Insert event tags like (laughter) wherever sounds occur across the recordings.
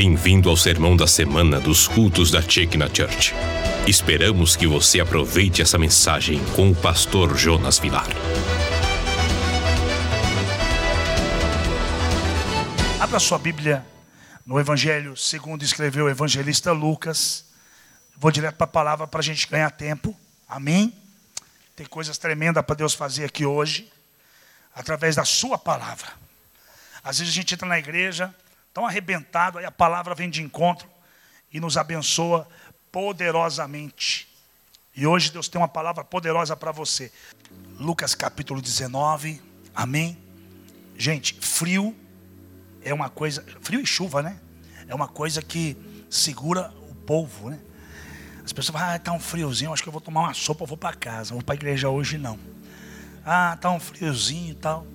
Bem-vindo ao sermão da semana dos cultos da Chekna Church. Esperamos que você aproveite essa mensagem com o pastor Jonas Vilar. Abra sua Bíblia no Evangelho segundo escreveu o evangelista Lucas. Vou direto para a palavra para a gente ganhar tempo. Amém? Tem coisas tremendas para Deus fazer aqui hoje, através da sua palavra. Às vezes a gente entra na igreja, tão arrebentado, aí a palavra vem de encontro e nos abençoa poderosamente. E hoje Deus tem uma palavra poderosa para você. Lucas capítulo 19, amém? Gente, frio é uma coisa, frio e chuva, né? É uma coisa que segura o povo, né? As pessoas falam, ah, tá um friozinho, acho que eu vou tomar uma sopa, vou para casa, vou para a igreja hoje não. Ah, tá um friozinho e tal.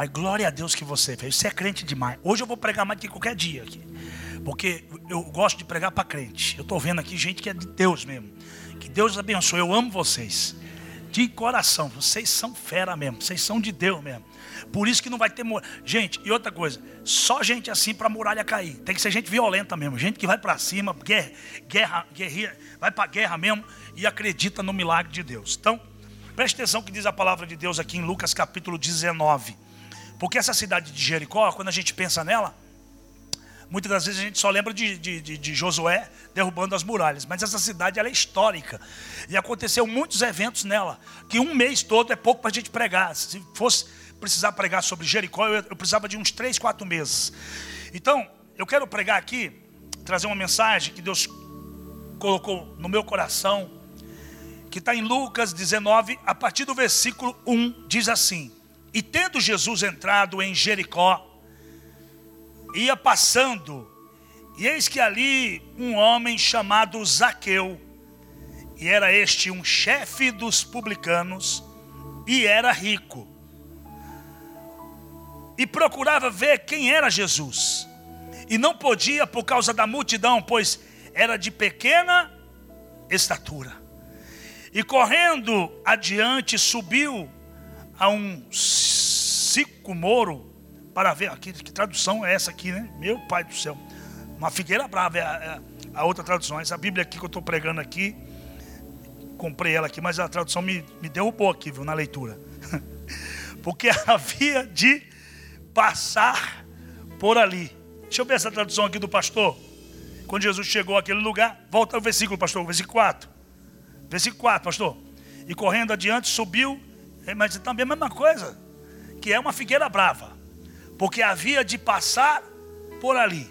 Mas glória a Deus que você fez. Você é crente demais. Hoje eu vou pregar mais do que qualquer dia aqui. Porque eu gosto de pregar para crente. Eu estou vendo aqui gente que é de Deus mesmo. Que Deus abençoe. Eu amo vocês. De coração. Vocês são fera mesmo. Vocês são de Deus mesmo. Por isso que não vai ter. Gente, e outra coisa. Só gente assim para a muralha cair. Tem que ser gente violenta mesmo. Gente que vai para cima, guerra, guerra, guerrilha, vai para guerra mesmo e acredita no milagre de Deus. Então, preste atenção que diz a palavra de Deus aqui em Lucas capítulo 19. Porque essa cidade de Jericó, quando a gente pensa nela, muitas das vezes a gente só lembra de, de, de, de Josué derrubando as muralhas. Mas essa cidade é histórica. E aconteceu muitos eventos nela. Que um mês todo é pouco para a gente pregar. Se fosse precisar pregar sobre Jericó, eu, eu precisava de uns três, quatro meses. Então, eu quero pregar aqui, trazer uma mensagem que Deus colocou no meu coração, que está em Lucas 19, a partir do versículo 1, diz assim: e tendo Jesus entrado em Jericó, ia passando, e eis que ali um homem chamado Zaqueu, e era este um chefe dos publicanos, e era rico, e procurava ver quem era Jesus, e não podia por causa da multidão, pois era de pequena estatura. E correndo adiante, subiu a um sicomoro para ver. Aqui, que tradução é essa aqui, né? Meu pai do céu. Uma figueira brava é a, é a outra tradução. Essa Bíblia aqui que eu estou pregando aqui, comprei ela aqui, mas a tradução me, me derrubou aqui, viu, na leitura. (laughs) Porque (laughs) havia de passar por ali. Deixa eu ver essa tradução aqui do pastor. Quando Jesus chegou àquele lugar, volta ao versículo, pastor, versículo 4. Versículo 4, pastor. E correndo adiante, subiu mas também a mesma coisa, que é uma figueira brava, porque havia de passar por ali.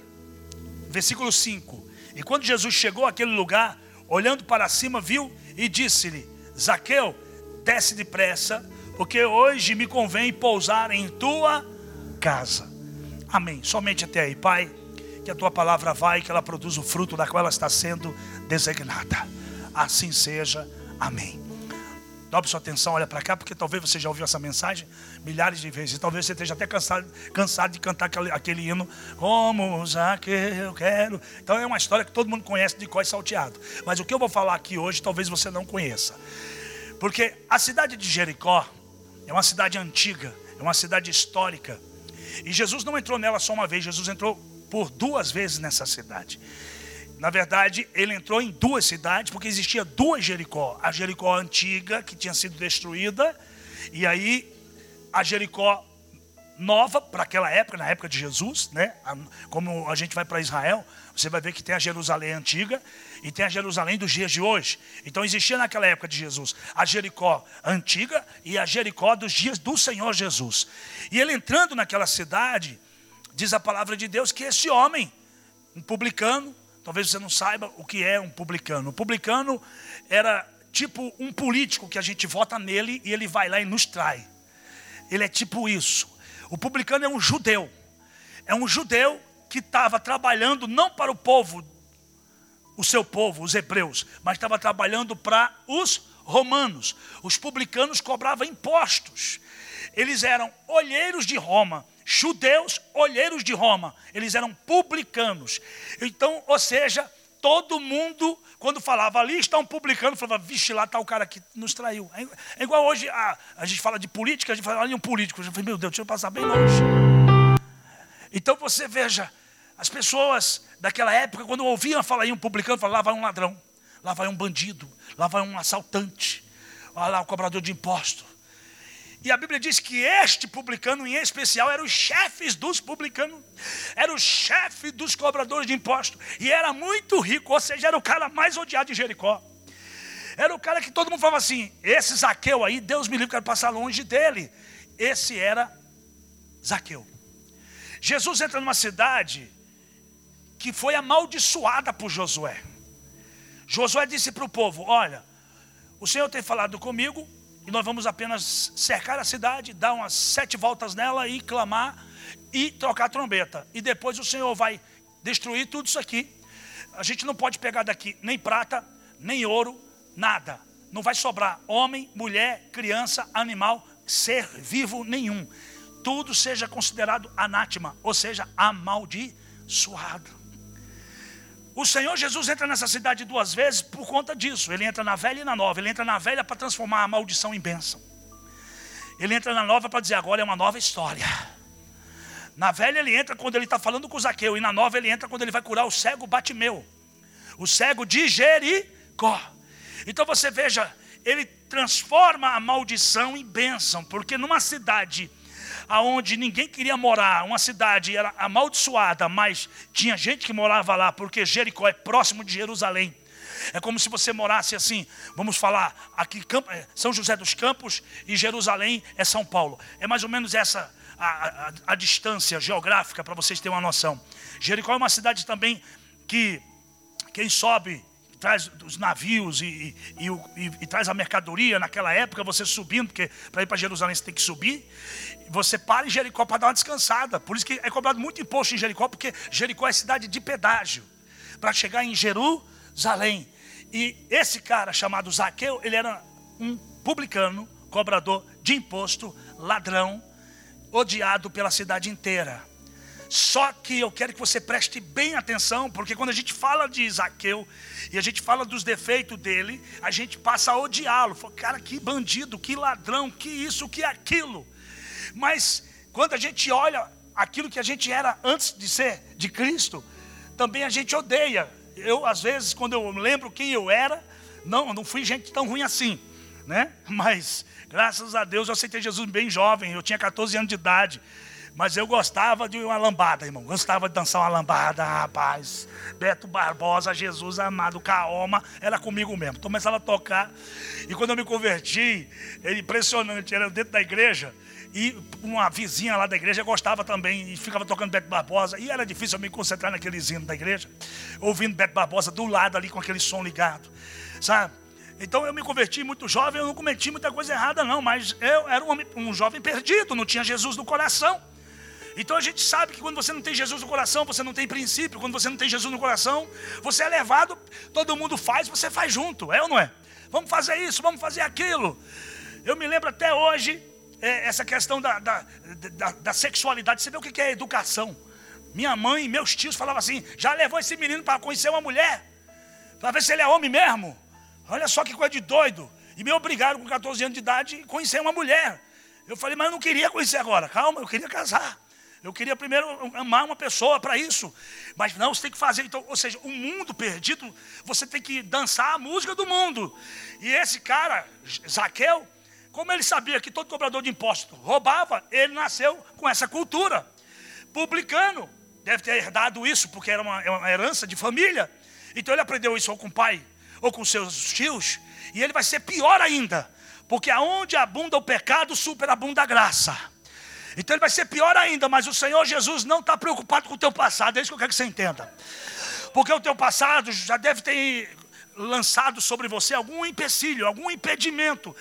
Versículo 5: E quando Jesus chegou àquele lugar, olhando para cima, viu e disse-lhe: Zaqueu, desce depressa, porque hoje me convém pousar em tua casa. Amém. Somente até aí, Pai, que a tua palavra vai, que ela produza o fruto da qual ela está sendo designada. Assim seja. Amém. Dobre sua atenção, olha para cá, porque talvez você já ouviu essa mensagem milhares de vezes. Talvez você esteja até cansado, cansado de cantar aquele, aquele hino, como eu quero. Então é uma história que todo mundo conhece de cós salteado. Mas o que eu vou falar aqui hoje, talvez você não conheça. Porque a cidade de Jericó é uma cidade antiga, é uma cidade histórica. E Jesus não entrou nela só uma vez, Jesus entrou por duas vezes nessa cidade. Na verdade, ele entrou em duas cidades, porque existia duas Jericó. A Jericó antiga, que tinha sido destruída, e aí a Jericó nova, para aquela época, na época de Jesus, né? Como a gente vai para Israel, você vai ver que tem a Jerusalém antiga e tem a Jerusalém dos dias de hoje. Então existia naquela época de Jesus a Jericó antiga e a Jericó dos dias do Senhor Jesus. E ele entrando naquela cidade, diz a palavra de Deus que esse homem, um publicano, Talvez você não saiba o que é um publicano. O publicano era tipo um político que a gente vota nele e ele vai lá e nos trai. Ele é tipo isso. O publicano é um judeu. É um judeu que estava trabalhando não para o povo, o seu povo, os hebreus, mas estava trabalhando para os romanos. Os publicanos cobravam impostos. Eles eram olheiros de Roma judeus olheiros de Roma, eles eram publicanos. Então, ou seja, todo mundo, quando falava ali está um publicano, falava, vixe, lá está o cara que nos traiu. É, é igual hoje, a, a gente fala de política, a gente fala ali um político. Eu falei, meu Deus, deixa eu passar bem longe. Então você veja, As pessoas daquela época, quando ouviam falar em um publicano, falavam, lá vai um ladrão, lá vai um bandido, lá vai um assaltante, olha lá o cobrador de imposto. E a Bíblia diz que este publicano, em especial, era os chefes dos publicanos, era o chefe dos cobradores de imposto, e era muito rico, ou seja, era o cara mais odiado de Jericó. Era o cara que todo mundo falava assim: esse Zaqueu aí, Deus me livre, quero passar longe dele. Esse era Zaqueu. Jesus entra numa cidade que foi amaldiçoada por Josué. Josué disse para o povo: Olha, o Senhor tem falado comigo, e nós vamos apenas cercar a cidade, dar umas sete voltas nela e clamar e trocar a trombeta. E depois o Senhor vai destruir tudo isso aqui. A gente não pode pegar daqui nem prata, nem ouro, nada. Não vai sobrar homem, mulher, criança, animal, ser vivo nenhum. Tudo seja considerado anátema, ou seja, amaldiçoado. O Senhor Jesus entra nessa cidade duas vezes por conta disso. Ele entra na velha e na nova. Ele entra na velha para transformar a maldição em bênção. Ele entra na nova para dizer agora é uma nova história. Na velha ele entra quando ele está falando com Zaqueu. E na nova ele entra quando ele vai curar o cego Batimeu. O cego de Jericó. Então você veja, ele transforma a maldição em bênção. Porque numa cidade aonde ninguém queria morar, uma cidade era amaldiçoada, mas tinha gente que morava lá, porque Jericó é próximo de Jerusalém. É como se você morasse assim, vamos falar, aqui é, São José dos Campos e Jerusalém é São Paulo. É mais ou menos essa a, a, a distância geográfica para vocês terem uma noção. Jericó é uma cidade também que quem sobe traz os navios e, e, e, e, traz a mercadoria. Naquela época, você subindo, porque para ir para Jerusalém você tem que subir. Você para em Jericó para dar uma descansada. Por isso que é cobrado muito imposto em Jericó, porque Jericó é cidade de pedágio. Para chegar em Jerusalém. E esse cara chamado Zaqueu, ele era um publicano, cobrador de imposto, ladrão, odiado pela cidade inteira. Só que eu quero que você preste bem atenção, porque quando a gente fala de Zaqueu e a gente fala dos defeitos dele, a gente passa a odiá-lo. Cara, que bandido, que ladrão, que isso, que aquilo. Mas quando a gente olha aquilo que a gente era antes de ser de Cristo, também a gente odeia. Eu, às vezes, quando eu lembro quem eu era, não, não fui gente tão ruim assim, né? Mas, graças a Deus, eu aceitei Jesus bem jovem, eu tinha 14 anos de idade. Mas eu gostava de uma lambada, irmão. Gostava de dançar uma lambada, rapaz. Beto Barbosa, Jesus amado, Kaoma, era comigo mesmo. Começava a tocar. E quando eu me converti, é impressionante, era dentro da igreja. E uma vizinha lá da igreja gostava também e ficava tocando Beto Barbosa. E era difícil eu me concentrar naquele hino da igreja, ouvindo Beto Barbosa do lado ali com aquele som ligado, sabe? Então eu me converti muito jovem, eu não cometi muita coisa errada, não, mas eu era um, um jovem perdido, não tinha Jesus no coração. Então a gente sabe que quando você não tem Jesus no coração, você não tem princípio. Quando você não tem Jesus no coração, você é levado, todo mundo faz, você faz junto, é ou não é? Vamos fazer isso, vamos fazer aquilo. Eu me lembro até hoje, é, essa questão da, da, da, da, sexualidade. Você vê o que é educação. Minha mãe e meus tios falavam assim: já levou esse menino para conhecer uma mulher, para ver se ele é homem mesmo. Olha só que coisa de doido. E me obrigaram com 14 anos de idade a conhecer uma mulher. Eu falei, mas eu não queria conhecer agora. Calma, eu queria casar. Eu queria primeiro amar uma pessoa para isso. Mas não, você tem que fazer. Então, ou seja, o mundo perdido, você tem que dançar a música do mundo. E esse cara, Zaqueu, como ele sabia que todo cobrador de imposto roubava, ele nasceu com essa cultura. Publicano, deve ter herdado isso, porque era uma, é uma herança de família. Então ele aprendeu isso ou com o pai, ou com seus tios. E ele vai ser pior ainda. Porque aonde abunda o pecado, superabunda a graça. Então ele vai ser pior ainda, mas o Senhor Jesus não está preocupado com o teu passado, é isso que eu quero que você entenda. Porque o teu passado já deve ter lançado sobre você algum empecilho, algum impedimento.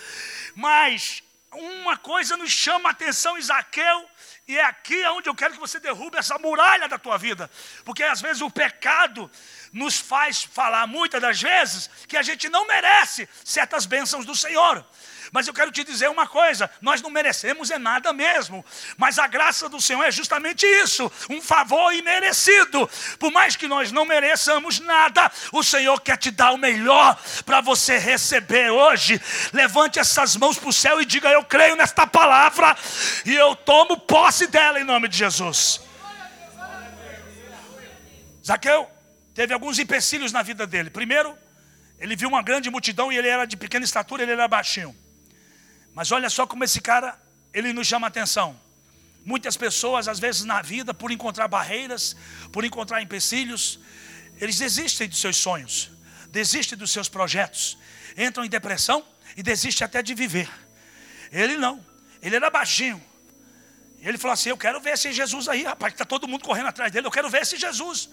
Mas uma coisa nos chama a atenção, Isaqueu, e é aqui onde eu quero que você derrube essa muralha da tua vida. Porque às vezes o pecado nos faz falar muitas das vezes que a gente não merece certas bênçãos do Senhor. Mas eu quero te dizer uma coisa: nós não merecemos é nada mesmo, mas a graça do Senhor é justamente isso um favor imerecido. Por mais que nós não mereçamos nada, o Senhor quer te dar o melhor para você receber hoje. Levante essas mãos para o céu e diga: Eu creio nesta palavra e eu tomo posse dela em nome de Jesus. Zaqueu teve alguns empecilhos na vida dele. Primeiro, ele viu uma grande multidão e ele era de pequena estatura, ele era baixinho. Mas olha só como esse cara, ele nos chama atenção. Muitas pessoas, às vezes na vida, por encontrar barreiras, por encontrar empecilhos, eles desistem dos seus sonhos, desistem dos seus projetos, entram em depressão e desistem até de viver. Ele não, ele era baixinho. Ele falou assim: Eu quero ver esse Jesus aí, rapaz, que está todo mundo correndo atrás dele, eu quero ver esse Jesus.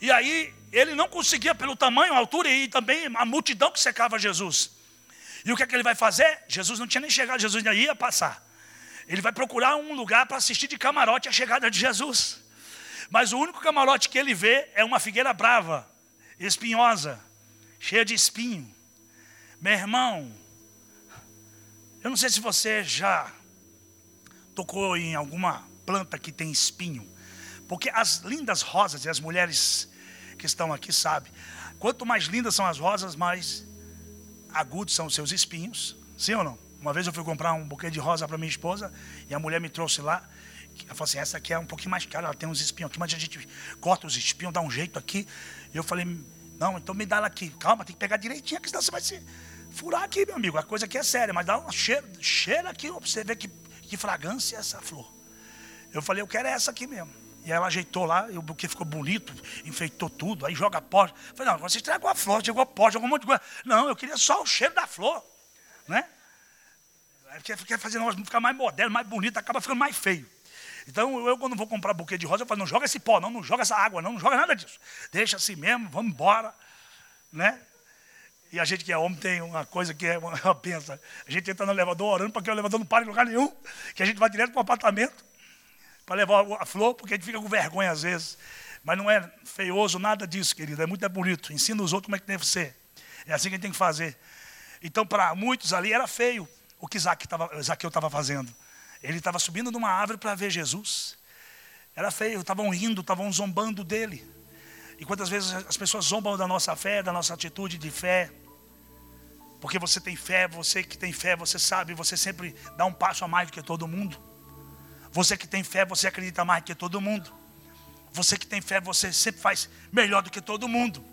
E aí, ele não conseguia, pelo tamanho, altura e também a multidão que secava Jesus. E o que é que ele vai fazer? Jesus não tinha nem chegado, Jesus ainda ia passar. Ele vai procurar um lugar para assistir de camarote a chegada de Jesus. Mas o único camarote que ele vê é uma figueira brava, espinhosa, cheia de espinho. Meu irmão, eu não sei se você já tocou em alguma planta que tem espinho, porque as lindas rosas e as mulheres que estão aqui sabem, quanto mais lindas são as rosas, mais agudos são os seus espinhos. Sim ou não? Uma vez eu fui comprar um buquê de rosa para minha esposa e a mulher me trouxe lá. Ela falou assim: essa aqui é um pouquinho mais cara, ela tem uns espinhos aqui, mas a gente corta os espinhos, dá um jeito aqui. E eu falei: não, então me dá ela aqui. Calma, tem que pegar direitinho, porque senão você vai se furar aqui, meu amigo. A coisa aqui é séria, mas dá um cheiro, cheiro aqui para você ver que, que fragrância é essa flor. Eu falei: eu quero essa aqui mesmo. E ela ajeitou lá, e o buquê ficou bonito, enfeitou tudo, aí joga pó. Falei, não, você estragou a flor, jogou pó, jogou um monte de coisa. Não, eu queria só o cheiro da flor. Né? Quer, quer fazer nós ficar mais moderno, mais bonito, acaba ficando mais feio. Então, eu, quando vou comprar buquê de rosa, eu falo, não joga esse pó, não, não joga essa água, não, não joga nada disso. Deixa assim mesmo, vamos embora. Né? E a gente que é homem tem uma coisa que é uma, (laughs) uma pensa. A gente entra no elevador orando para que o elevador não pare em lugar nenhum, que a gente vai direto para o apartamento para levar a flor, porque a gente fica com vergonha às vezes. Mas não é feioso nada disso, querido. É muito bonito. Ensina os outros como é que deve ser. É assim que a gente tem que fazer. Então, para muitos ali era feio o que Zaqueu estava fazendo. Ele estava subindo numa árvore para ver Jesus. Era feio, estavam rindo, estavam zombando dele. E quantas vezes as pessoas zombam da nossa fé, da nossa atitude de fé? Porque você tem fé, você que tem fé, você sabe, você sempre dá um passo a mais do que todo mundo. Você que tem fé, você acredita mais que todo mundo. Você que tem fé, você sempre faz melhor do que todo mundo.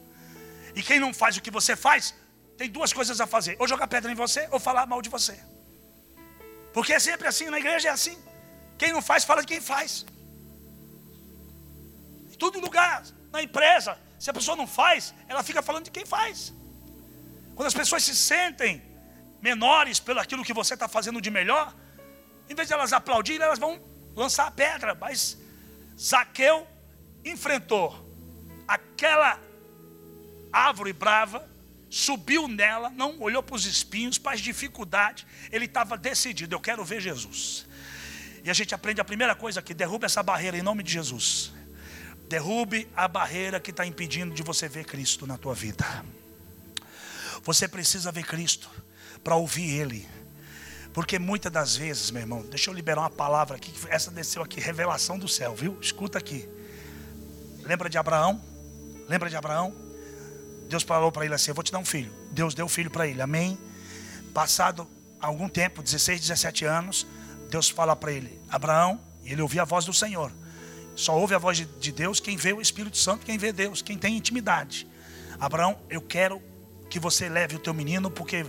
E quem não faz o que você faz, tem duas coisas a fazer: ou jogar pedra em você, ou falar mal de você. Porque é sempre assim, na igreja é assim. Quem não faz, fala de quem faz. Em todo lugar, na empresa, se a pessoa não faz, ela fica falando de quem faz. Quando as pessoas se sentem menores pelo aquilo que você está fazendo de melhor, em vez de elas aplaudirem, elas vão lançar a pedra. Mas Zaqueu enfrentou aquela árvore brava, subiu nela, não olhou para os espinhos, para as dificuldades, ele estava decidido: eu quero ver Jesus. E a gente aprende a primeira coisa aqui: derrube essa barreira em nome de Jesus. Derrube a barreira que está impedindo de você ver Cristo na tua vida. Você precisa ver Cristo para ouvir Ele. Porque muitas das vezes, meu irmão, deixa eu liberar uma palavra aqui, essa desceu aqui, revelação do céu, viu? Escuta aqui. Lembra de Abraão? Lembra de Abraão? Deus falou para ele assim: Eu vou te dar um filho. Deus deu o filho para ele, amém? Passado algum tempo, 16, 17 anos, Deus fala para ele: Abraão, e ele ouvia a voz do Senhor. Só ouve a voz de Deus quem vê o Espírito Santo, quem vê Deus, quem tem intimidade. Abraão, eu quero que você leve o teu menino, porque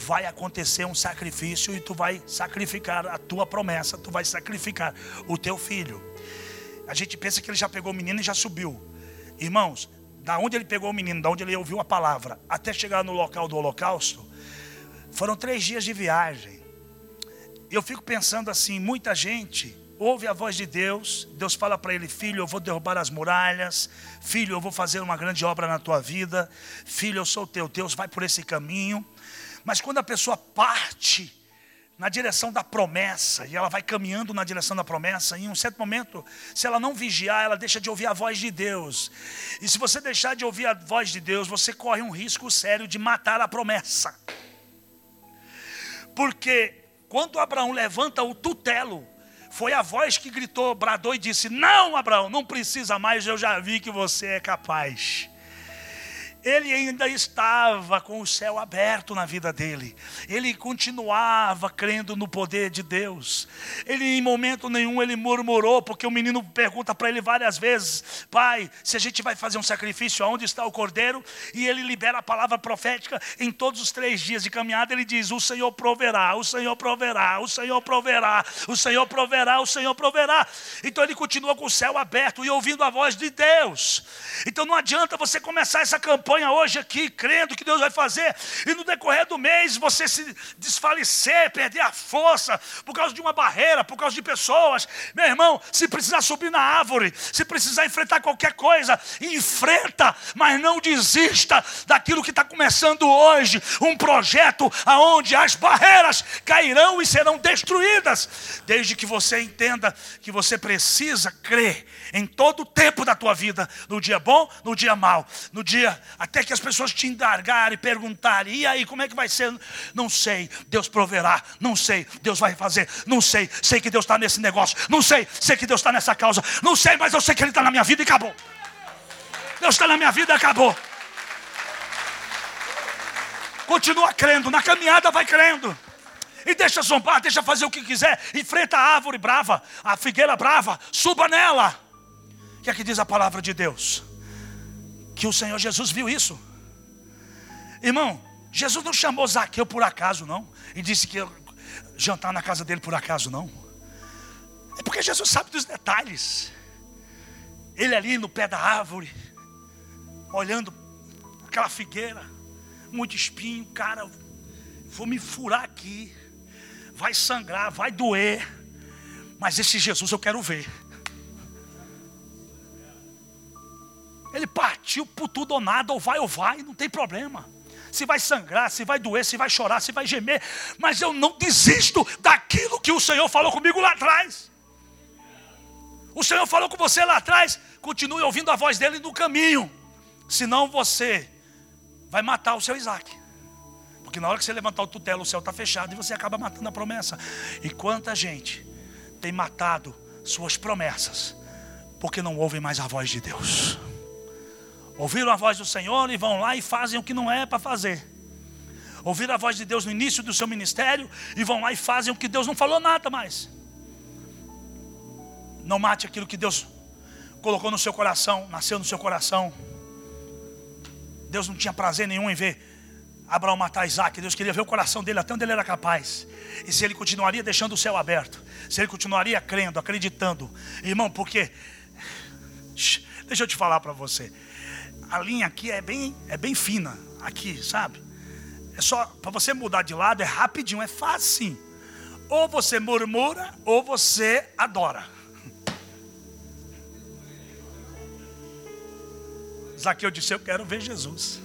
vai acontecer um sacrifício e tu vai sacrificar a tua promessa, tu vai sacrificar o teu filho. A gente pensa que ele já pegou o menino e já subiu. Irmãos, da onde ele pegou o menino, da onde ele ouviu a palavra, até chegar no local do holocausto, foram três dias de viagem. Eu fico pensando assim, muita gente ouve a voz de Deus, Deus fala para ele: Filho, eu vou derrubar as muralhas, filho, eu vou fazer uma grande obra na tua vida, filho, eu sou teu Deus, vai por esse caminho. Mas quando a pessoa parte na direção da promessa, e ela vai caminhando na direção da promessa, em um certo momento, se ela não vigiar, ela deixa de ouvir a voz de Deus. E se você deixar de ouvir a voz de Deus, você corre um risco sério de matar a promessa. Porque quando Abraão levanta o tutelo, foi a voz que gritou, bradou e disse: Não, Abraão, não precisa mais, eu já vi que você é capaz. Ele ainda estava com o céu aberto na vida dele. Ele continuava crendo no poder de Deus. Ele em momento nenhum ele murmurou, porque o menino pergunta para ele várias vezes: "Pai, se a gente vai fazer um sacrifício, aonde está o cordeiro?" E ele libera a palavra profética em todos os três dias de caminhada, ele diz: "O Senhor proverá, o Senhor proverá, o Senhor proverá, o Senhor proverá, o Senhor proverá". Então ele continua com o céu aberto e ouvindo a voz de Deus. Então não adianta você começar essa campanha campanha hoje aqui, crendo que Deus vai fazer, e no decorrer do mês você se desfalecer, perder a força, por causa de uma barreira, por causa de pessoas. Meu irmão, se precisar subir na árvore, se precisar enfrentar qualquer coisa, enfrenta, mas não desista daquilo que está começando hoje. Um projeto aonde as barreiras cairão e serão destruídas, desde que você entenda que você precisa crer em todo o tempo da tua vida, no dia bom, no dia mau, no dia até que as pessoas te indagarem e perguntarem: e aí, como é que vai ser? Não sei, Deus proverá, não sei, Deus vai fazer, não sei, sei que Deus está nesse negócio, não sei, sei que Deus está nessa causa, não sei, mas eu sei que Ele está na minha vida e acabou. Deus está na minha vida e acabou. Continua crendo, na caminhada vai crendo. E deixa zombar, deixa fazer o que quiser. Enfrenta a árvore brava, a figueira brava, suba nela. O que é que diz a palavra de Deus? Que o Senhor Jesus viu isso. Irmão, Jesus não chamou Zaqueu por acaso, não. E disse que ia jantar na casa dele por acaso, não. É porque Jesus sabe dos detalhes. Ele ali no pé da árvore, olhando aquela figueira, muito espinho, cara, vou me furar aqui, vai sangrar, vai doer, mas esse Jesus eu quero ver. Ele partiu por tudo ou nada, ou vai ou vai, não tem problema. Se vai sangrar, se vai doer, se vai chorar, se vai gemer, mas eu não desisto daquilo que o Senhor falou comigo lá atrás. O Senhor falou com você lá atrás, continue ouvindo a voz dele no caminho, senão você vai matar o seu Isaac. Porque na hora que você levantar o tutelo, o céu está fechado e você acaba matando a promessa. E quanta gente tem matado suas promessas, porque não ouvem mais a voz de Deus ouviram a voz do Senhor e vão lá e fazem o que não é para fazer. Ouviram a voz de Deus no início do seu ministério e vão lá e fazem o que Deus não falou nada mais. Não mate aquilo que Deus colocou no seu coração, nasceu no seu coração. Deus não tinha prazer nenhum em ver Abraão matar Isaac. Deus queria ver o coração dele até onde ele era capaz. E se ele continuaria deixando o céu aberto, se ele continuaria crendo, acreditando, irmão, porque deixa eu te falar para você a linha aqui é bem, é bem fina, aqui, sabe? É só para você mudar de lado é rapidinho, é fácil. Ou você murmura ou você adora. Zaqueu disse: Eu quero ver Jesus.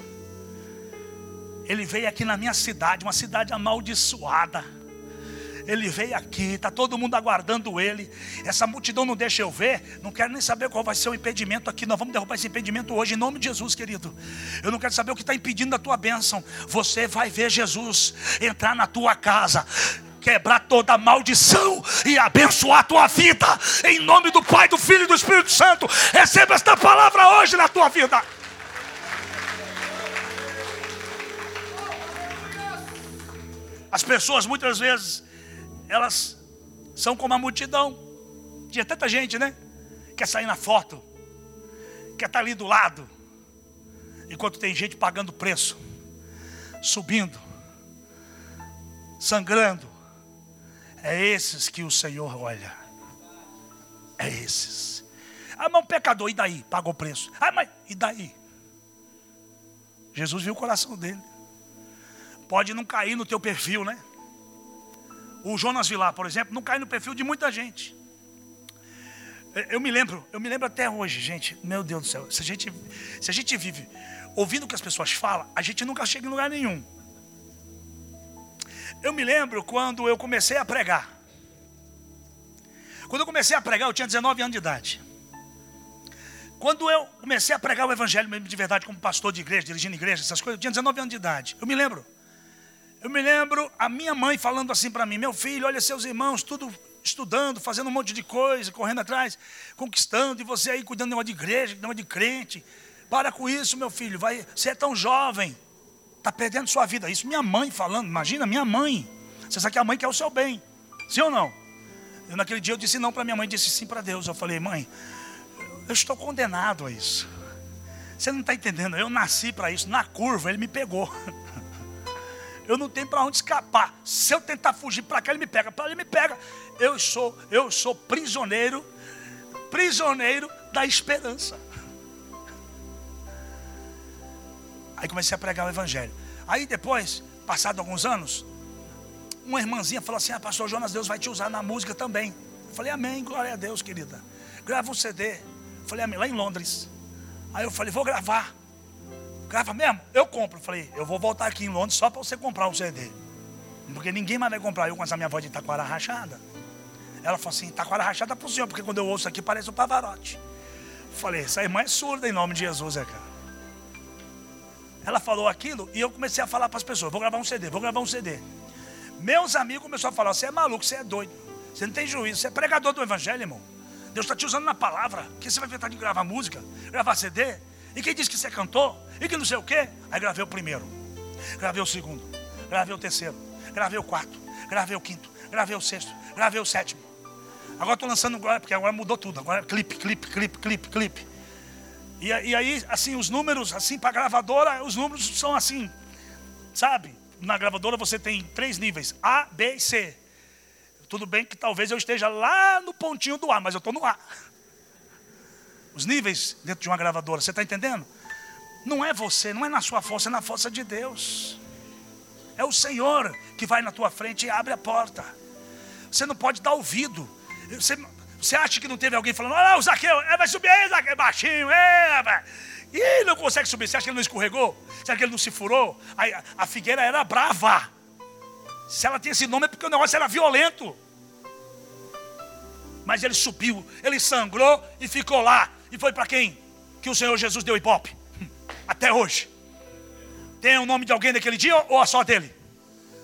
Ele veio aqui na minha cidade, uma cidade amaldiçoada ele veio aqui, está todo mundo aguardando ele. Essa multidão não deixa eu ver, não quero nem saber qual vai ser o impedimento aqui. Nós vamos derrubar esse impedimento hoje, em nome de Jesus, querido. Eu não quero saber o que está impedindo a tua bênção. Você vai ver Jesus entrar na tua casa quebrar toda maldição e abençoar a tua vida. Em nome do Pai, do Filho e do Espírito Santo. Receba esta palavra hoje na tua vida. As pessoas muitas vezes elas são como a multidão. Tinha tanta gente, né? Quer sair na foto, quer estar ali do lado, enquanto tem gente pagando preço, subindo, sangrando. É esses que o Senhor olha. É esses. Ah, mas um pecador, e daí? Pagou preço. Ah, mas e daí? Jesus viu o coração dele. Pode não cair no teu perfil, né? O Jonas Vilar, por exemplo, não cai no perfil de muita gente. Eu me lembro, eu me lembro até hoje, gente. Meu Deus do céu, se a gente, se a gente vive ouvindo o que as pessoas falam, a gente nunca chega em lugar nenhum. Eu me lembro quando eu comecei a pregar. Quando eu comecei a pregar, eu tinha 19 anos de idade. Quando eu comecei a pregar o evangelho mesmo de verdade, como pastor de igreja, dirigindo igreja, essas coisas, eu tinha 19 anos de idade. Eu me lembro. Eu me lembro a minha mãe falando assim para mim: meu filho, olha seus irmãos, tudo estudando, fazendo um monte de coisa, correndo atrás, conquistando, e você aí cuidando de uma de igreja, de uma de crente. Para com isso, meu filho. Vai, você é tão jovem. Está perdendo sua vida. Isso minha mãe falando. Imagina, minha mãe. Você sabe que a mãe quer o seu bem. Sim ou não? Eu, naquele dia eu disse não para minha mãe, disse sim para Deus. Eu falei, mãe, eu estou condenado a isso. Você não está entendendo? Eu nasci para isso. Na curva, ele me pegou. (laughs) Eu não tenho para onde escapar. Se eu tentar fugir para cá, ele me pega. Para ele me pega. Eu sou, eu sou prisioneiro, prisioneiro da esperança. Aí comecei a pregar o evangelho. Aí depois, passado alguns anos, uma irmãzinha falou assim: Ah, pastor Jonas, Deus vai te usar na música também. Eu falei, Amém, glória a Deus, querida. Grava um CD. Eu falei, Amém, lá em Londres. Aí eu falei, vou gravar. Grava mesmo? Eu compro. Eu falei, eu vou voltar aqui em Londres só para você comprar um CD. Porque ninguém mais vai comprar. Eu com essa minha voz de taquara rachada. Ela falou assim, taquara rachada para o senhor, porque quando eu ouço aqui parece o um Pavarotti. Eu falei, essa irmã é surda em nome de Jesus, é cara. Ela falou aquilo e eu comecei a falar para as pessoas, vou gravar um CD, vou gravar um CD. Meus amigos começaram a falar: você é maluco, você é doido, você não tem juízo, você é pregador do evangelho, irmão. Deus está te usando na palavra. Que você vai inventar de gravar música, gravar CD? E quem disse que você cantou? E que não sei o quê? Aí gravei o primeiro, gravei o segundo, gravei o terceiro, gravei o quarto, gravei o quinto, gravei o sexto, gravei o sétimo. Agora estou lançando agora, porque agora mudou tudo. Agora é clipe, clipe, clipe, clipe, clipe. E, e aí, assim, os números, assim, para gravadora, os números são assim, sabe? na gravadora você tem três níveis: A, B e C. Tudo bem que talvez eu esteja lá no pontinho do A, mas eu estou no A. Os níveis dentro de uma gravadora, você está entendendo? Não é você, não é na sua força, é na força de Deus. É o Senhor que vai na tua frente e abre a porta. Você não pode dar ouvido. Você, você acha que não teve alguém falando, olha lá, o Zaqueu, é, vai subir aí, Zaqueu, baixinho, é, vai. E ele não consegue subir. Você acha que ele não escorregou? Você acha que ele não se furou? A, a figueira era brava. Se ela tinha esse nome é porque o negócio era violento. Mas ele subiu, ele sangrou e ficou lá. E foi para quem? Que o Senhor Jesus deu ibope. (laughs) Até hoje. Tem o nome de alguém daquele dia ou só dele?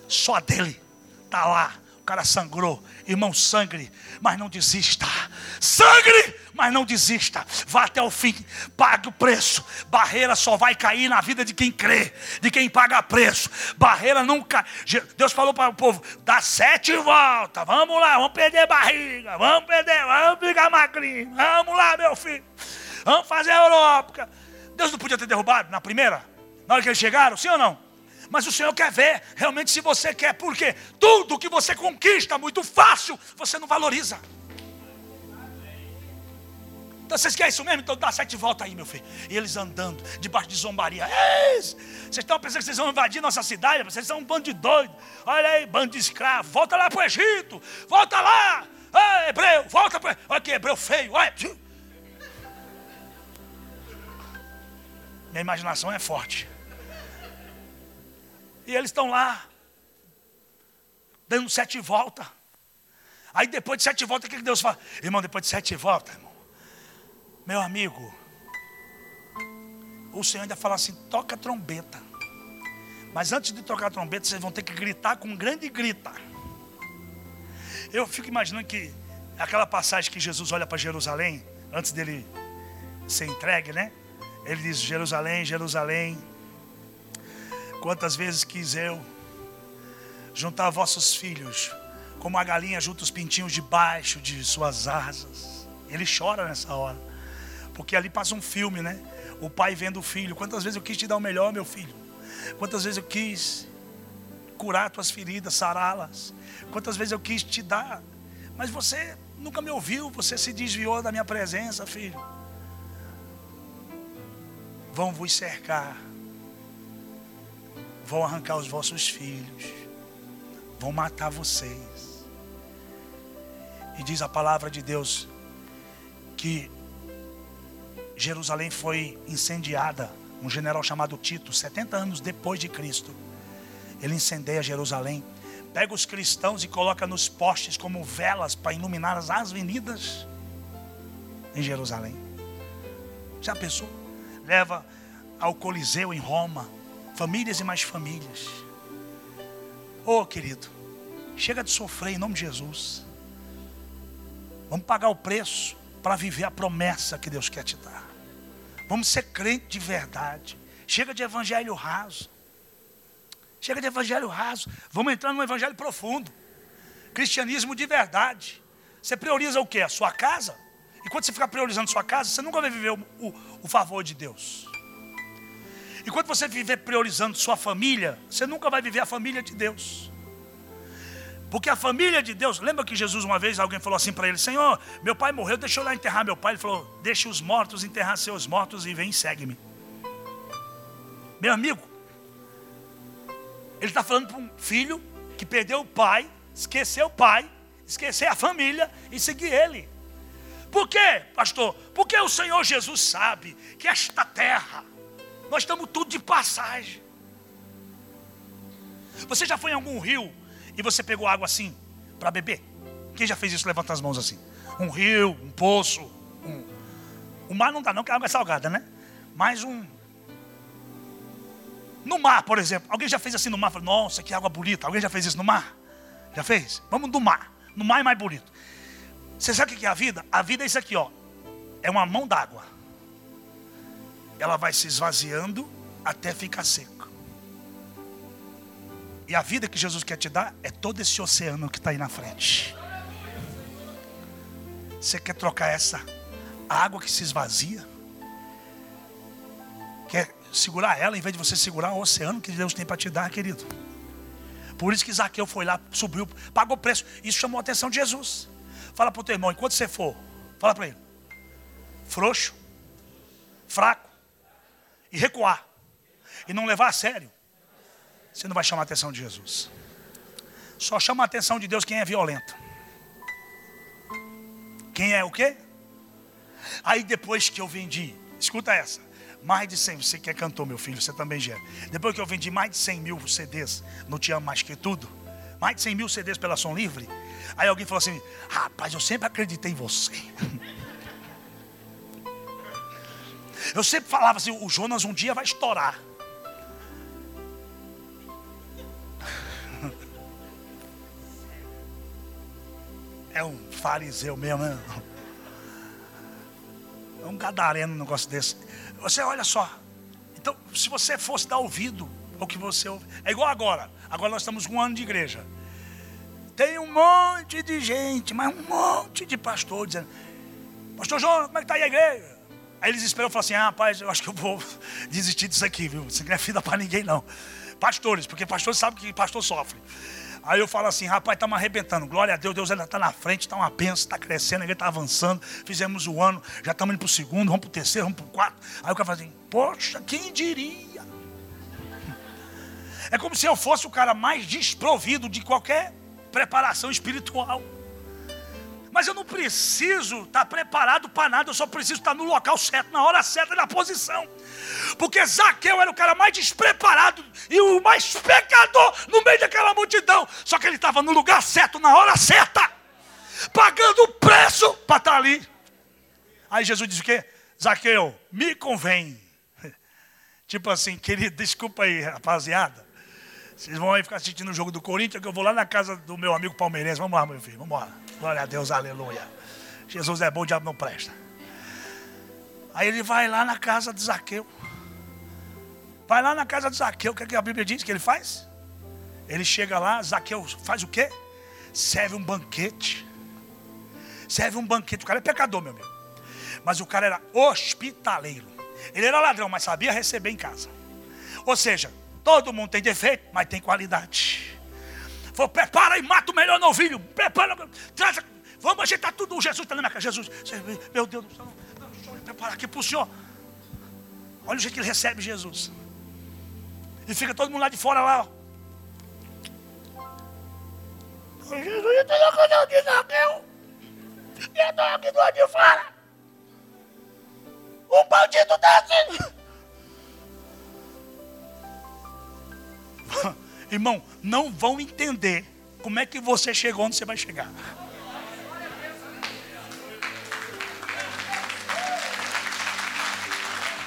Só dele. Está lá. O cara sangrou. Irmão, sangre, mas não desista. Sangre, mas não desista. Vá até o fim. Pague o preço. Barreira só vai cair na vida de quem crê, de quem paga preço. Barreira nunca. Deus falou para o povo: dá sete voltas. Vamos lá, vamos perder barriga. Vamos perder, vamos ficar magrinho. Vamos lá, meu filho. Vamos fazer a Europa. Deus não podia ter derrubado na primeira? Na hora que eles chegaram, sim ou não? Mas o Senhor quer ver realmente se você quer, porque tudo que você conquista muito fácil, você não valoriza. Então vocês querem isso mesmo? Então dá sete voltas aí, meu filho. E eles andando, debaixo de zombaria. vocês estão pensando que vocês vão invadir nossa cidade? Vocês são um bando de doido. Olha aí, bando de escravo. Volta lá para o Egito. Volta lá. Ah, hebreu, volta para. Olha que hebreu feio. Olha. Minha imaginação é forte. E eles estão lá, dando sete voltas. Aí depois de sete voltas, o que Deus fala? Irmão, depois de sete voltas, irmão, meu amigo, o Senhor ainda fala assim: toca a trombeta. Mas antes de tocar a trombeta, vocês vão ter que gritar com um grande grita. Eu fico imaginando que aquela passagem que Jesus olha para Jerusalém, antes dele ser entregue, né? Ele diz: Jerusalém, Jerusalém, Quantas vezes quis eu juntar vossos filhos, como a galinha junta os pintinhos debaixo de suas asas. Ele chora nessa hora, porque ali passa um filme, né? O pai vendo o filho. Quantas vezes eu quis te dar o melhor, meu filho? Quantas vezes eu quis curar tuas feridas, sará-las? Quantas vezes eu quis te dar, mas você nunca me ouviu, você se desviou da minha presença, filho. Vão vos cercar vão arrancar os vossos filhos, vão matar vocês. E diz a palavra de Deus que Jerusalém foi incendiada. Um general chamado Tito, 70 anos depois de Cristo, ele incendeia Jerusalém, pega os cristãos e coloca nos postes como velas para iluminar as avenidas em Jerusalém. Já pensou? Leva ao Coliseu em Roma, famílias e mais famílias. Oh, querido, chega de sofrer em nome de Jesus. Vamos pagar o preço para viver a promessa que Deus quer te dar. Vamos ser crente de verdade. Chega de evangelho raso. Chega de evangelho raso. Vamos entrar num evangelho profundo. Cristianismo de verdade. Você prioriza o que? A sua casa? E quando você ficar priorizando sua casa, você nunca vai viver o, o, o favor de Deus. E quando você viver priorizando sua família, você nunca vai viver a família de Deus. Porque a família de Deus, lembra que Jesus uma vez alguém falou assim para ele: Senhor, meu pai morreu, deixa eu lá enterrar meu pai. Ele falou: Deixe os mortos enterrar seus mortos e vem segue-me. Meu amigo, ele está falando para um filho que perdeu o pai, esqueceu o pai, esquecer a família e seguir ele. Por quê, pastor? Porque o Senhor Jesus sabe que esta terra, nós estamos tudo de passagem. Você já foi em algum rio e você pegou água assim para beber? Quem já fez isso? Levanta as mãos assim. Um rio, um poço, um... o mar não dá não, porque a água é salgada, né? Mais um no mar, por exemplo. Alguém já fez assim no mar? Nossa, que água bonita. Alguém já fez isso no mar? Já fez? Vamos no mar. No mar é mais bonito. Você sabe o que é a vida? A vida é isso aqui, ó. É uma mão d'água. Ela vai se esvaziando até ficar seca. E a vida que Jesus quer te dar é todo esse oceano que está aí na frente. Você quer trocar essa água que se esvazia? Quer segurar ela em vez de você segurar o oceano que Deus tem para te dar, querido? Por isso que Zaqueu foi lá, subiu, pagou preço. Isso chamou a atenção de Jesus. Fala para o teu irmão, enquanto você for, fala para ele. Frouxo, fraco, e recuar, e não levar a sério, você não vai chamar a atenção de Jesus. Só chama a atenção de Deus quem é violento. Quem é o quê? Aí depois que eu vendi, escuta essa. Mais de 100, você que é cantor, meu filho, você também já. Depois que eu vendi mais de 100 mil CDs, não te amo mais que tudo. Mais de 100 mil CDs pela Som Livre. Aí alguém falou assim: Rapaz, eu sempre acreditei em você. (laughs) Eu sempre falava assim: O Jonas um dia vai estourar. (laughs) É um fariseu mesmo, né? É um gadareno um negócio desse. Você olha só. Então, se você fosse dar ouvido ao que você ouve. É igual agora. Agora nós estamos com um ano de igreja. Tem um monte de gente, mas um monte de pastor dizendo: Pastor João, como é que está aí a igreja? Aí eles esperam e falam assim: Ah, rapaz, eu acho que eu vou (laughs) desistir disso aqui, viu? Isso não é vida para ninguém, não. Pastores, porque pastor sabe que pastor sofre. Aí eu falo assim, rapaz, estamos arrebentando. Glória a Deus, Deus ainda está na frente, está uma benção, está crescendo, ele está avançando. Fizemos o ano, já estamos indo para o segundo, vamos para o terceiro, vamos para o quarto. Aí o cara fala assim, poxa, quem diria? É como se eu fosse o cara mais desprovido de qualquer preparação espiritual. Mas eu não preciso estar preparado para nada, eu só preciso estar no local certo, na hora certa, na posição. Porque Zaqueu era o cara mais despreparado e o mais pecador no meio daquela multidão. Só que ele estava no lugar certo, na hora certa, pagando o preço para estar ali. Aí Jesus diz o quê? Zaqueu, me convém. (laughs) Tipo assim, querido, desculpa aí, rapaziada. Vocês vão aí ficar assistindo o jogo do Corinthians, que eu vou lá na casa do meu amigo palmeirense. Vamos lá, meu filho, vamos lá. Glória a Deus, aleluia. Jesus é bom, o diabo não presta. Aí ele vai lá na casa de Zaqueu. Vai lá na casa de Zaqueu. O que, é que a Bíblia diz que ele faz? Ele chega lá, Zaqueu faz o quê? Serve um banquete. Serve um banquete. O cara é pecador, meu amigo. Mas o cara era hospitaleiro. Ele era ladrão, mas sabia receber em casa. Ou seja, Todo mundo tem defeito, mas tem qualidade. Vou prepara e mata o melhor novilho. Prepara, traz, vamos ajeitar tudo. Jesus está na minha casa. Jesus, meu Deus do céu, deixa eu preparar aqui para o Senhor. Olha o jeito que ele recebe Jesus. E fica todo mundo lá de fora lá. Jesus está na casa de Zaqueu. Eu estou aqui do lado de fora. Um bandido desse. (laughs) (laughs) Irmão, não vão entender como é que você chegou onde você vai chegar.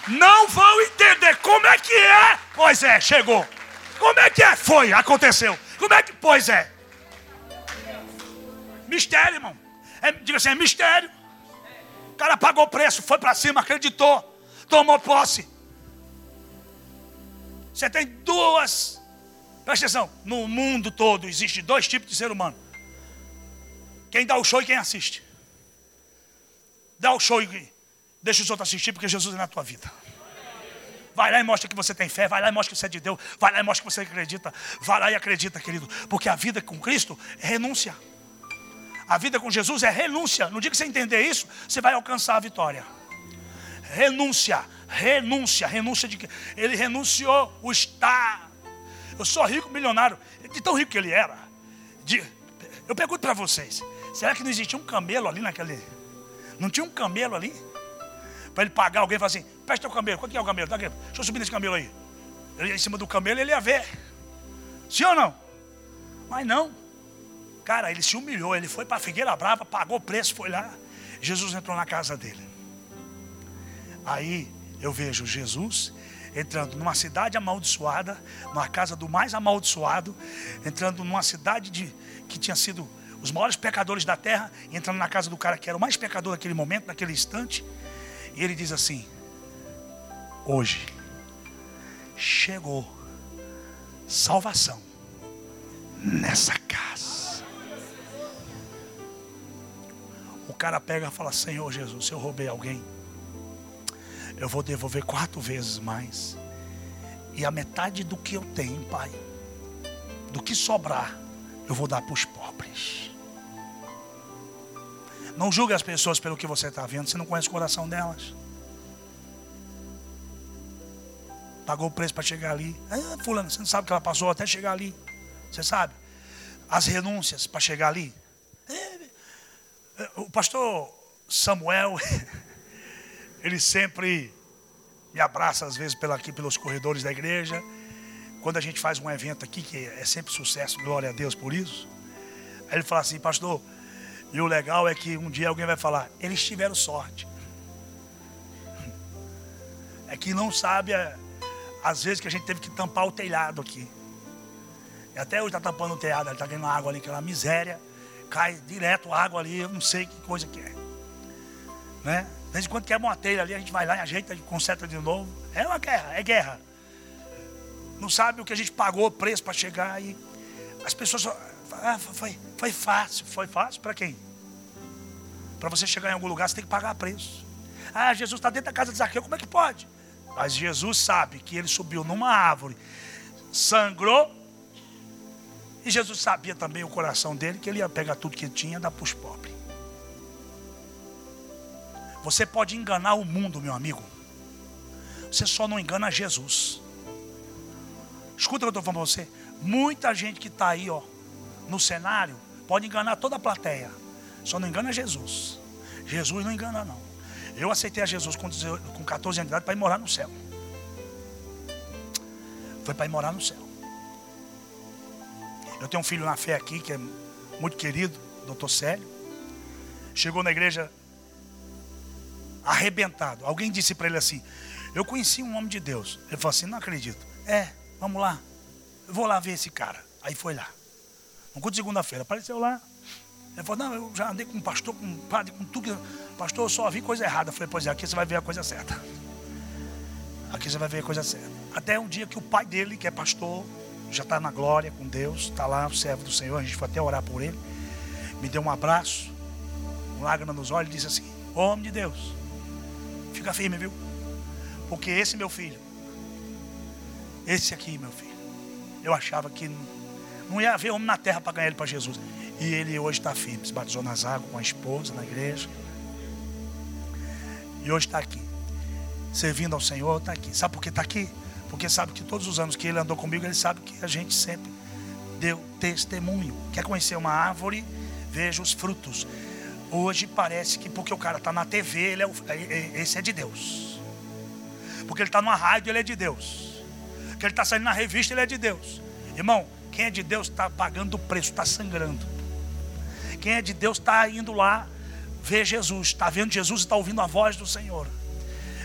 Não vão entender como é que é. Pois é, chegou. Como é que é? Foi, aconteceu. Como é que, pois é. Mistério, irmão. É, diga assim, é mistério. O cara pagou o preço, foi para cima, acreditou. tomou posse. Você tem duas. Presta atenção: no mundo todo existe dois tipos de ser humano: quem dá o show e quem assiste. Dá o show e deixa os outros assistir, porque Jesus é na tua vida. Vai lá e mostra que você tem fé. Vai lá e mostra que você é de Deus. Vai lá e mostra que você acredita. Vai lá e acredita, querido. Porque a vida com Cristo é renúncia. A vida com Jesus é renúncia. No dia que você entender isso, você vai alcançar a vitória. Renúncia, renúncia, renúncia de que ele renunciou o estar. Eu sou rico, milionário. De tão rico que ele era. De, eu pergunto para vocês: será que não existia um camelo ali naquele? Não tinha um camelo ali? Para ele pagar alguém e falar assim: presta o camelo, quanto que é o camelo? Deixa eu subir nesse camelo aí. Ele ia em cima do camelo, ele ia ver. Sim ou não? Mas não. Cara, ele se humilhou, ele foi para Figueira Brava, pagou o preço, foi lá. Jesus entrou na casa dele. Aí eu vejo Jesus entrando numa cidade amaldiçoada, numa casa do mais amaldiçoado, entrando numa cidade de, que tinha sido os maiores pecadores da terra, entrando na casa do cara que era o mais pecador naquele momento, naquele instante. E ele diz assim: Hoje chegou salvação nessa casa. O cara pega e fala: Senhor Jesus, se eu roubei alguém, eu vou devolver quatro vezes mais. E a metade do que eu tenho, Pai, do que sobrar, eu vou dar para os pobres. Não julgue as pessoas pelo que você está vendo, você não conhece o coração delas. Pagou o preço para chegar ali. Ah, fulano, você não sabe o que ela passou até chegar ali. Você sabe? As renúncias para chegar ali. É, é, o pastor Samuel, (laughs) ele sempre me abraça às vezes pela, aqui pelos corredores da igreja. Quando a gente faz um evento aqui, que é sempre sucesso, glória a Deus por isso. Aí ele fala assim, pastor, e o legal é que um dia alguém vai falar, eles tiveram sorte. (laughs) É que não sabe, é, às vezes, que a gente teve que tampar o telhado aqui. E até hoje está tampando o telhado, está ganhando água ali, aquela miséria. Cai direto água ali, eu não sei que coisa que é. Né? Vez em quando quebra uma telha ali, a gente vai lá e ajeita, conserta de novo. É uma guerra, é guerra. Não sabe o que a gente pagou o preço para chegar aí. As pessoas ah, foi, foi fácil. Foi fácil para quem? Para você chegar em algum lugar, você tem que pagar preço. Ah, Jesus está dentro da casa de Zaqueu, como é que pode? Mas Jesus sabe que ele subiu numa árvore, sangrou, e Jesus sabia também o coração dele que ele ia pegar tudo que tinha e dar para os pobres. Você pode enganar o mundo, meu amigo. Você só não engana Jesus. Escuta o que eu estou falando para você. Muita gente que está aí, ó, no cenário, pode enganar toda a plateia. Só não engana Jesus. Jesus não engana, não. Eu aceitei a Jesus com 14 anos de idade para ir morar no céu. Foi para ir morar no céu. Eu tenho um filho na fé aqui que é muito querido, doutor Célio. Chegou na igreja arrebentado. Alguém disse para ele assim: Eu conheci um homem de Deus. Ele falou assim: Não acredito. É, vamos lá. Eu vou lá ver esse cara. Aí foi lá. Um culto de segunda-feira. Apareceu lá. Ele falou, não, eu já andei com um pastor, com um padre, com tudo. Pastor, eu só vi coisa errada. Eu falei, pois é, aqui você vai ver a coisa certa. (laughs) Aqui você vai ver a coisa certa. Até um dia que o pai dele, que é pastor, já está na glória com Deus, está lá, servo do Senhor, a gente foi até orar por ele. Me deu um abraço, um lágrima nos olhos e disse assim: Homem de Deus, fica firme, viu? Porque esse meu filho, esse aqui, meu filho, eu achava que não ia haver homem na terra para ganhar ele para Jesus. E ele hoje está firme. Se batizou nas águas com a esposa na igreja. E hoje está aqui. Servindo ao Senhor, está aqui. Sabe por que está aqui? Porque sabe que todos os anos que ele andou comigo, ele sabe que a gente sempre deu testemunho. Quer conhecer uma árvore? Veja os frutos. Hoje parece que porque o cara está na TV, ele é, é, é, esse é de Deus. Porque ele está numa rádio, ele é de Deus. Porque ele está saindo na revista, ele é de Deus. Irmão, quem é de Deus está pagando o preço, está sangrando. Quem é de Deus está indo lá ver Jesus, está vendo Jesus e está ouvindo a voz do Senhor.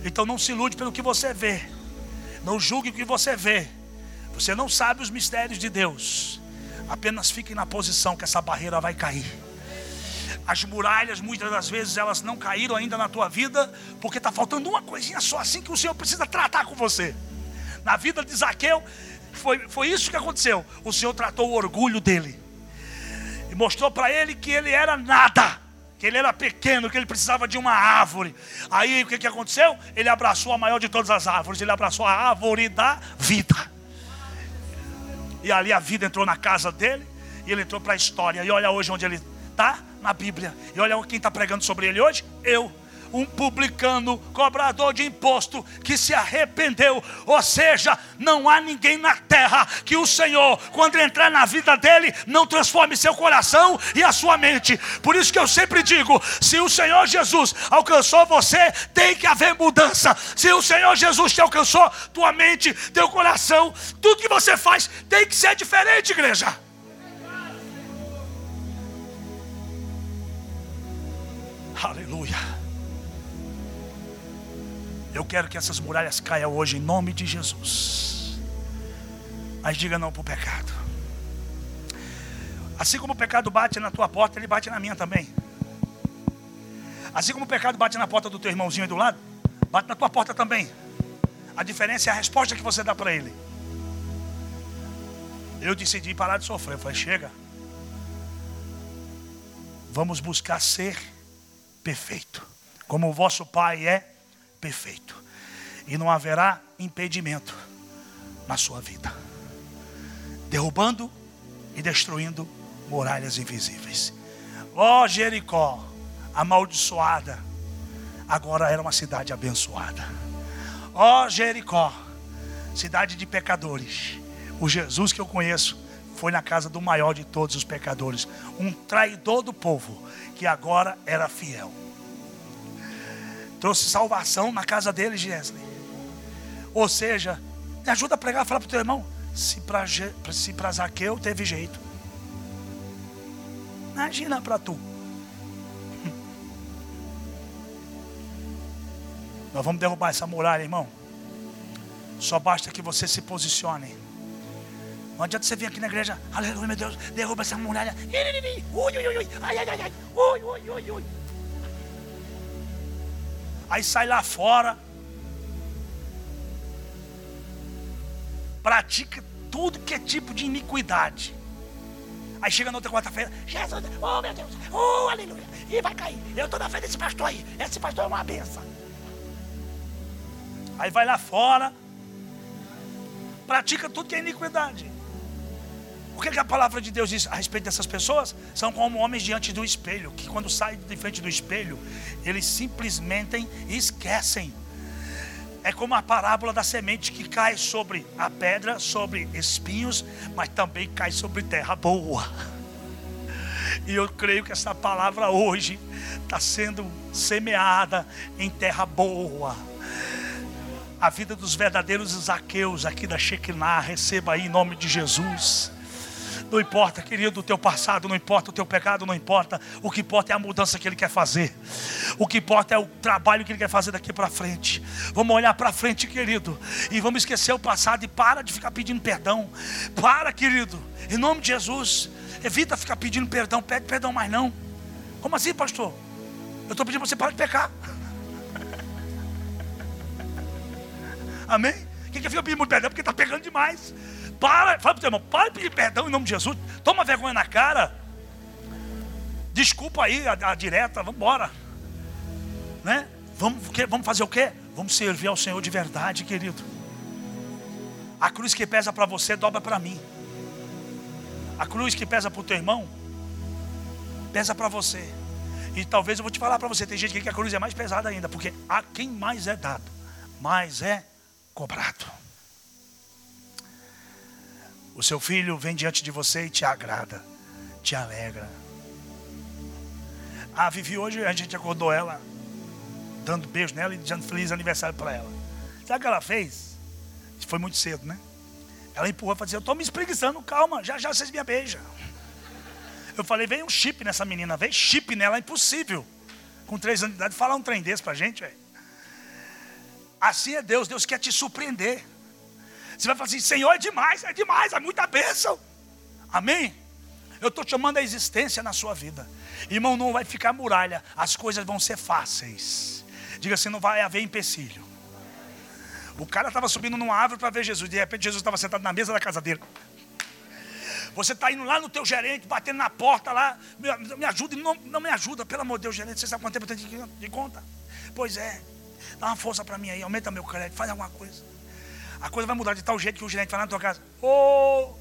Então não se ilude pelo que você vê. Não julgue o que você vê. Você não sabe os mistérios de Deus. Apenas fique na posição que essa barreira vai cair. As muralhas, muitas das vezes, elas não caíram ainda na tua vida, porque está faltando uma coisinha só assim que o Senhor precisa tratar com você. Na vida de Zaqueu, foi, foi isso que aconteceu. O Senhor tratou o orgulho dele e mostrou para ele que ele era nada, que ele era pequeno, que ele precisava de uma árvore. Aí o que, que aconteceu? Ele abraçou a maior de todas as árvores, ele abraçou a árvore da vida. E ali a vida entrou na casa dele e ele entrou para a história. E olha hoje onde ele está na Bíblia. E olha quem está pregando sobre ele hoje: eu um publicano, cobrador de imposto, que se arrependeu. Ou seja, não há ninguém na terra que o Senhor, quando entrar na vida dele, não transforme seu coração e a sua mente. Por isso que eu sempre digo: se o Senhor Jesus alcançou você, tem que haver mudança. Se o Senhor Jesus te alcançou, tua mente, teu coração, tudo que você faz tem que ser diferente, igreja. Aleluia. Eu quero que essas muralhas caiam hoje em nome de Jesus. Mas diga não para o pecado. Assim como o pecado bate na tua porta, ele bate na minha também. Assim como o pecado bate na porta do teu irmãozinho aí do lado, bate na tua porta também. A diferença é a resposta que você dá para ele. Eu decidi parar de sofrer. Eu falei: chega. Vamos buscar ser perfeito, como o vosso Pai é perfeito. E não haverá impedimento na sua vida. Derrubando e destruindo muralhas invisíveis. Ó oh, Jericó, amaldiçoada, agora era uma cidade abençoada. Ó oh, Jericó, cidade de pecadores. O Jesus que eu conheço foi na casa do maior de todos os pecadores, um traidor do povo, que agora era fiel. Trouxe salvação na casa dele, Gesley. Ou seja, me ajuda a pregar, fala para o teu irmão. Se para se Zaqueu teve jeito. Imagina para tu. Nós vamos derrubar essa muralha, irmão. Só basta que você se posicione. Não adianta você vir aqui na igreja, aleluia, meu Deus, derruba essa muralha. Ui, ui, ui, ai, ai, ai, ui, ui, ui, ui aí sai lá fora, pratica tudo que é tipo de iniquidade. Aí chega na outra quarta-feira, Jesus, oh meu Deus, oh aleluia, e vai cair. Eu estou na frente desse pastor aí, esse pastor é uma benção. Aí vai lá fora, pratica tudo que é iniquidade. O que, que a palavra de Deus diz a respeito dessas pessoas? São como homens diante do espelho, que quando saem de frente do espelho, eles simplesmente esquecem. É como a parábola da semente que cai sobre a pedra, sobre espinhos, mas também cai sobre terra boa. E eu creio que essa palavra hoje está sendo semeada em terra boa. A vida dos verdadeiros Zaqueus aqui da Shekinah, receba aí em nome de Jesus. Não importa, querido, o teu passado, não importa o teu pecado, não importa. O que importa é a mudança que Ele quer fazer. O que importa é o trabalho que Ele quer fazer daqui para frente. Vamos olhar para frente, querido, e vamos esquecer o passado e para de ficar pedindo perdão. Para, querido, em nome de Jesus. Evita ficar pedindo perdão, pede perdão mais não. Como assim, pastor? Eu estou pedindo para você parar de pecar. (laughs) Amém? Quem que fica pedindo perdão? Porque está pegando demais. Para, fala para teu irmão, para de pedir perdão em nome de Jesus. Toma vergonha na cara. Desculpa aí a, a direta, vamos embora. Né? Vamos, vamos fazer o quê? Vamos servir ao Senhor de verdade, querido. A cruz que pesa para você dobra para mim. A cruz que pesa para o teu irmão pesa para você. E talvez eu vou te falar para você, tem gente que a cruz é mais pesada ainda, porque a quem mais é dado, mais é cobrado. O seu filho vem diante de você e te agrada, te alegra. Ah, Vivi, hoje a gente acordou ela, dando beijo nela e dizendo feliz aniversário para ela. Sabe o que ela fez? Foi muito cedo, né? Ela empurrou e falou assim: Eu estou me espreguiçando, calma, já já vocês me beijam. Eu falei: Vem um chip nessa menina, vem chip nela, é impossível. Com três anos de idade, falar um trem desse para a gente, velho. Assim é Deus, Deus quer te surpreender. Você vai falar assim: Senhor, é demais, é demais, é muita bênção. Amém? Eu estou chamando a existência na sua vida. Irmão, não vai ficar muralha, as coisas vão ser fáceis. Diga assim: não vai haver empecilho. O cara estava subindo numa árvore para ver Jesus, de repente Jesus estava sentado na mesa da casa dele. Você está indo lá no teu gerente, batendo na porta lá, me, me ajuda, não, não me ajuda, pelo amor de Deus, gerente, você sabe quanto tempo eu tenho de, de conta? Pois é, dá uma força para mim aí, aumenta meu crédito, faz alguma coisa. A coisa vai mudar de tal jeito que o gerente vai lá na tua casa. Ô,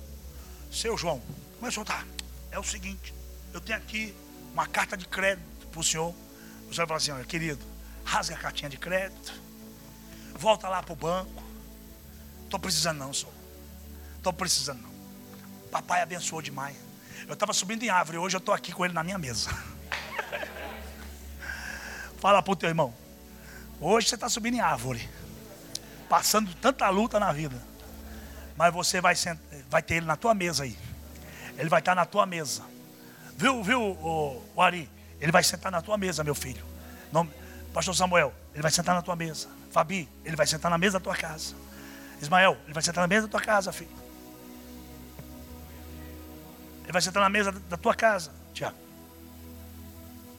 seu João, começou, tá? É o seguinte, eu tenho aqui uma carta de crédito para o senhor. O senhor vai falar assim, olha, querido, rasga a cartinha de crédito, volta lá para o banco. Estou precisando não, senhor. Estou precisando não. Papai abençoou demais. Eu estava subindo em árvore, hoje eu estou aqui com ele na minha mesa. (laughs) Fala para o teu irmão. Hoje você está subindo em árvore, passando tanta luta na vida. Mas você vai, vai ter ele na tua mesa aí. Ele vai estar na tua mesa. Viu, viu, o, o Ari? Ele vai sentar na tua mesa, meu filho. Não, Pastor Samuel, ele vai sentar na tua mesa. Fabi, ele vai sentar na mesa da tua casa. Ismael, ele vai sentar na mesa da tua casa, filho. Ele vai sentar na mesa da tua casa, Tiago.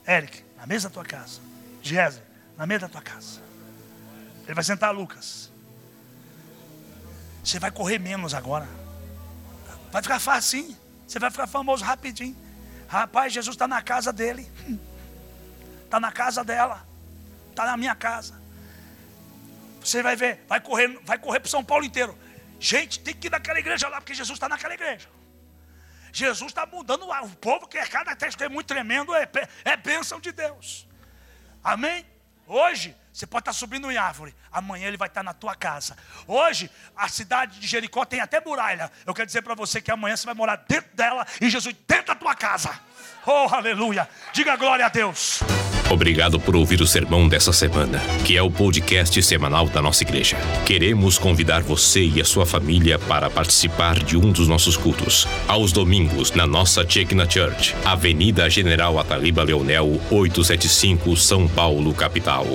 Eric, na mesa da tua casa. Géser, na mesa da tua casa. Ele vai sentar Lucas. Você vai correr menos agora. Vai ficar fácil. Você vai ficar famoso rapidinho. Rapaz, Jesus está na casa dele. Está na casa dela. Está na minha casa. Você vai ver, vai correr, vai correr para São Paulo inteiro. Gente, tem que ir naquela igreja lá, porque Jesus está naquela igreja. Jesus está mudando o povo, que é cada testemunho tremendo, é, é bênção de Deus. Amém? Hoje, você pode estar subindo em árvore, amanhã ele vai estar na tua casa. Hoje, a cidade de Jericó tem até muralha. Eu quero dizer para você que amanhã você vai morar dentro dela e Jesus dentro da tua casa. Oh, aleluia! Diga glória a Deus. Obrigado por ouvir o sermão dessa semana, que é o podcast semanal da nossa igreja. Queremos convidar você e a sua família para participar de um dos nossos cultos, aos domingos, na nossa Chekna Church, Avenida General Ataliba Leonel, 875, São Paulo, capital.